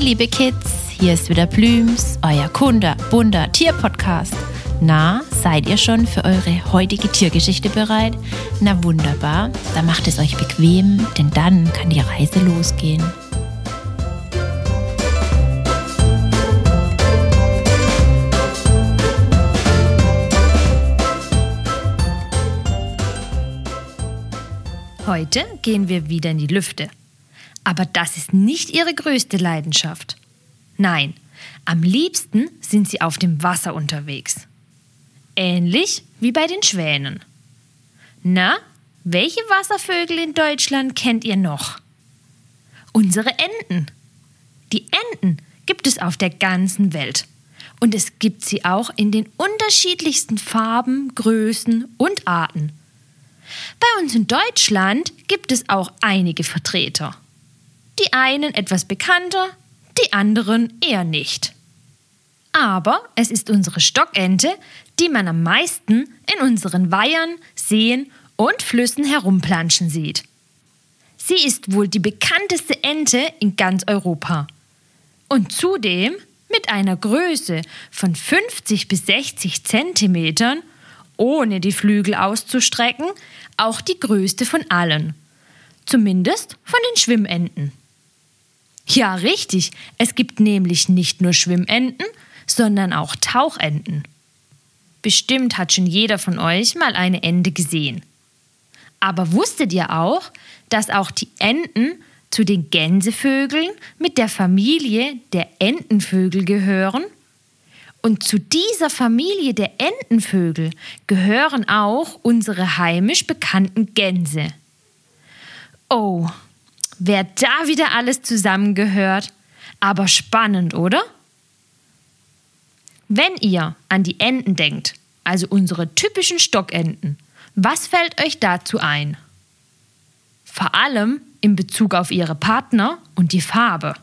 Liebe Kids, hier ist wieder Blüms, euer Kunde, bunter Tierpodcast. Na, seid ihr schon für eure heutige Tiergeschichte bereit? Na wunderbar, dann macht es euch bequem, denn dann kann die Reise losgehen. Heute gehen wir wieder in die Lüfte. Aber das ist nicht ihre größte Leidenschaft. Nein, am liebsten sind sie auf dem Wasser unterwegs. Ähnlich wie bei den Schwänen. Na, welche Wasservögel in Deutschland kennt ihr noch? Unsere Enten. Die Enten gibt es auf der ganzen Welt. Und es gibt sie auch in den unterschiedlichsten Farben, Größen und Arten. Bei uns in Deutschland gibt es auch einige Vertreter. Die einen etwas bekannter, die anderen eher nicht. Aber es ist unsere Stockente, die man am meisten in unseren Weihern, Seen und Flüssen herumplanschen sieht. Sie ist wohl die bekannteste Ente in ganz Europa. Und zudem mit einer Größe von 50 bis 60 Zentimetern, ohne die Flügel auszustrecken, auch die größte von allen. Zumindest von den Schwimmenten. Ja, richtig. Es gibt nämlich nicht nur Schwimmenten, sondern auch Tauchenten. Bestimmt hat schon jeder von euch mal eine Ente gesehen. Aber wusstet ihr auch, dass auch die Enten zu den Gänsevögeln mit der Familie der Entenvögel gehören? Und zu dieser Familie der Entenvögel gehören auch unsere heimisch bekannten Gänse. Oh, wer da wieder alles zusammengehört. Aber spannend, oder? Wenn ihr an die Enten denkt, also unsere typischen Stockenten, was fällt euch dazu ein? Vor allem in Bezug auf ihre Partner und die Farbe.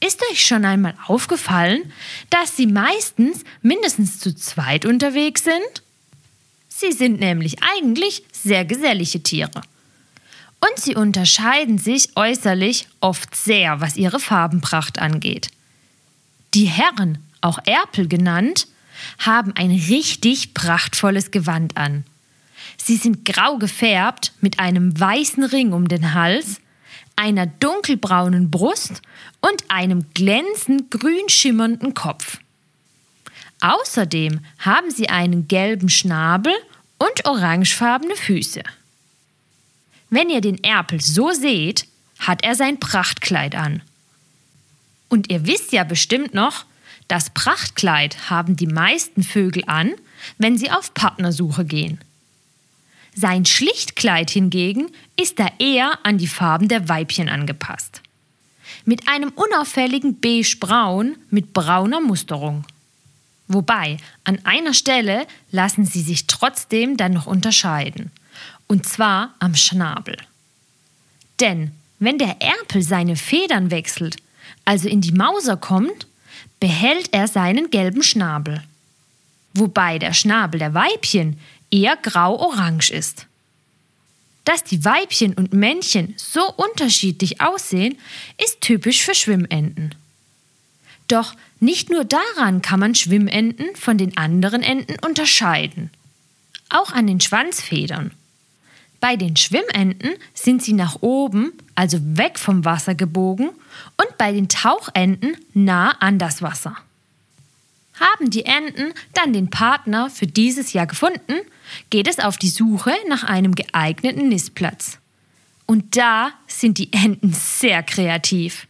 Ist euch schon einmal aufgefallen, dass sie meistens mindestens zu zweit unterwegs sind? Sie sind nämlich eigentlich sehr gesellige Tiere. Und sie unterscheiden sich äußerlich oft sehr, was ihre Farbenpracht angeht. Die Herren, auch Erpel genannt, haben ein richtig prachtvolles Gewand an. Sie sind grau gefärbt mit einem weißen Ring um den Hals, einer dunkelbraunen Brust und einem glänzend grün schimmernden Kopf. Außerdem haben sie einen gelben Schnabel und orangefarbene Füße. Wenn ihr den Erpel so seht, hat er sein Prachtkleid an. Und ihr wisst ja bestimmt noch, das Prachtkleid haben die meisten Vögel an, wenn sie auf Partnersuche gehen. Sein Schlichtkleid hingegen ist da eher an die Farben der Weibchen angepasst. Mit einem unauffälligen beigebraun mit brauner Musterung. Wobei, an einer Stelle lassen sie sich trotzdem dann noch unterscheiden und zwar am Schnabel. Denn wenn der Erpel seine Federn wechselt, also in die Mauser kommt, behält er seinen gelben Schnabel. Wobei der Schnabel der Weibchen eher grau-orange ist. Dass die Weibchen und Männchen so unterschiedlich aussehen, ist typisch für Schwimmenten. Doch nicht nur daran kann man Schwimmenten von den anderen Enten unterscheiden. Auch an den Schwanzfedern. Bei den Schwimmenten sind sie nach oben, also weg vom Wasser gebogen, und bei den Tauchenten nah an das Wasser. Haben die Enten dann den Partner für dieses Jahr gefunden, geht es auf die Suche nach einem geeigneten Nistplatz. Und da sind die Enten sehr kreativ.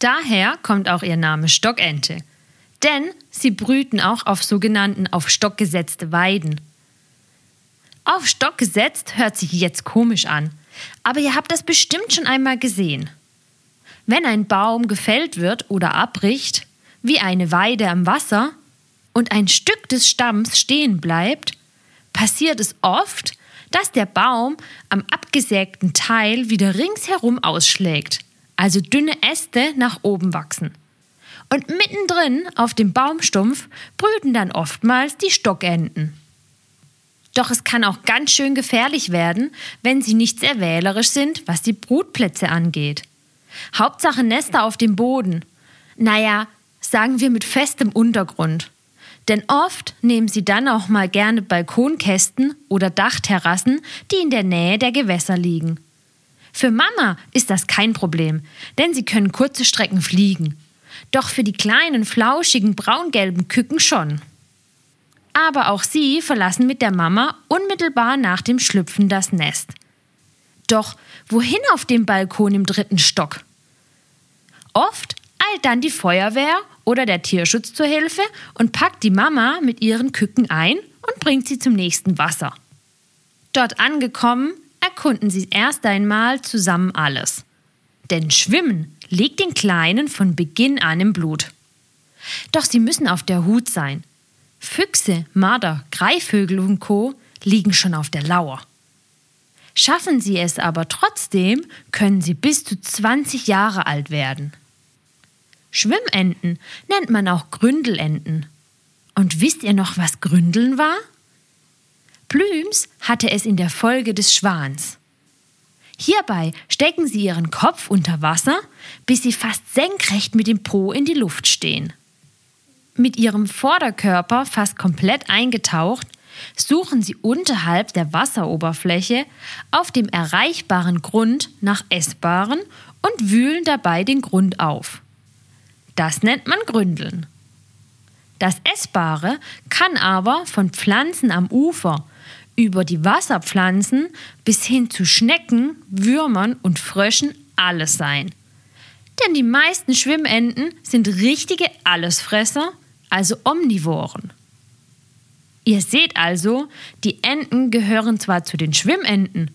Daher kommt auch ihr Name Stockente. Denn sie brüten auch auf sogenannten auf Stock gesetzte Weiden. Auf Stock gesetzt hört sich jetzt komisch an, aber ihr habt das bestimmt schon einmal gesehen. Wenn ein Baum gefällt wird oder abbricht, wie eine Weide am Wasser, und ein Stück des Stamms stehen bleibt, passiert es oft, dass der Baum am abgesägten Teil wieder ringsherum ausschlägt, also dünne Äste nach oben wachsen. Und mittendrin auf dem Baumstumpf brüten dann oftmals die Stockenten. Doch es kann auch ganz schön gefährlich werden, wenn sie nicht sehr wählerisch sind, was die Brutplätze angeht. Hauptsache Nester auf dem Boden. Naja, sagen wir mit festem Untergrund. Denn oft nehmen sie dann auch mal gerne Balkonkästen oder Dachterrassen, die in der Nähe der Gewässer liegen. Für Mama ist das kein Problem, denn sie können kurze Strecken fliegen. Doch für die kleinen, flauschigen, braungelben Küken schon. Aber auch sie verlassen mit der Mama unmittelbar nach dem Schlüpfen das Nest. Doch wohin auf dem Balkon im dritten Stock? Oft eilt dann die Feuerwehr oder der Tierschutz zur Hilfe und packt die Mama mit ihren Küken ein und bringt sie zum nächsten Wasser. Dort angekommen, erkunden sie erst einmal zusammen alles. Denn Schwimmen liegt den Kleinen von Beginn an im Blut. Doch sie müssen auf der Hut sein. Füchse, Marder, Greifvögel und Co. liegen schon auf der Lauer. Schaffen sie es aber trotzdem, können sie bis zu 20 Jahre alt werden. Schwimmenten nennt man auch Gründelenten. Und wisst ihr noch, was Gründeln war? Plüms hatte es in der Folge des Schwans. Hierbei stecken sie ihren Kopf unter Wasser, bis sie fast senkrecht mit dem Po in die Luft stehen. Mit ihrem Vorderkörper fast komplett eingetaucht, suchen sie unterhalb der Wasseroberfläche auf dem erreichbaren Grund nach Essbaren und wühlen dabei den Grund auf. Das nennt man Gründeln. Das Essbare kann aber von Pflanzen am Ufer über die Wasserpflanzen bis hin zu Schnecken, Würmern und Fröschen alles sein. Denn die meisten Schwimmenten sind richtige Allesfresser, also Omnivoren. Ihr seht also, die Enten gehören zwar zu den Schwimmenten,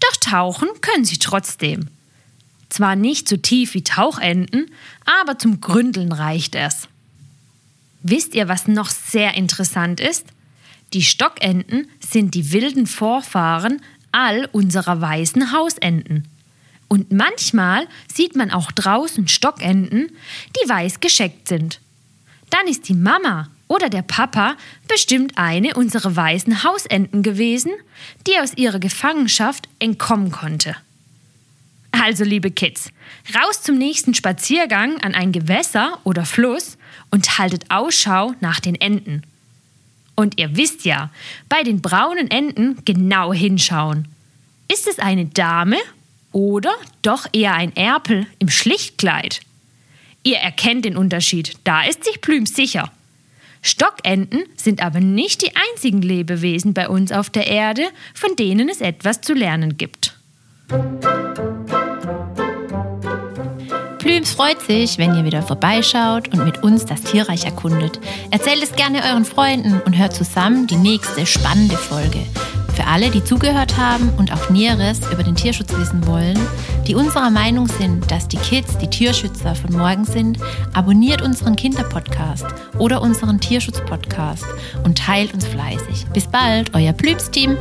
doch tauchen können sie trotzdem. Zwar nicht so tief wie Tauchenten, aber zum Gründeln reicht es. Wisst ihr, was noch sehr interessant ist? Die Stockenten sind die wilden Vorfahren all unserer weißen Hausenten. Und manchmal sieht man auch draußen Stockenten, die weiß gescheckt sind. Dann ist die Mama oder der Papa bestimmt eine unserer weißen Hausenten gewesen, die aus ihrer Gefangenschaft entkommen konnte. Also, liebe Kids, raus zum nächsten Spaziergang an ein Gewässer oder Fluss und haltet Ausschau nach den Enten. Und ihr wisst ja, bei den braunen Enten genau hinschauen. Ist es eine Dame oder doch eher ein Erpel im Schlichtkleid? Ihr erkennt den Unterschied, da ist sich Plüm sicher. Stockenten sind aber nicht die einzigen Lebewesen bei uns auf der Erde, von denen es etwas zu lernen gibt. Plüms freut sich, wenn ihr wieder vorbeischaut und mit uns das Tierreich erkundet. Erzählt es gerne euren Freunden und hört zusammen die nächste spannende Folge. Für alle, die zugehört haben und auch Näheres über den Tierschutz wissen wollen, die unserer Meinung sind, dass die Kids die Tierschützer von morgen sind, abonniert unseren Kinderpodcast oder unseren Tierschutzpodcast und teilt uns fleißig. Bis bald, euer Plübs-Team.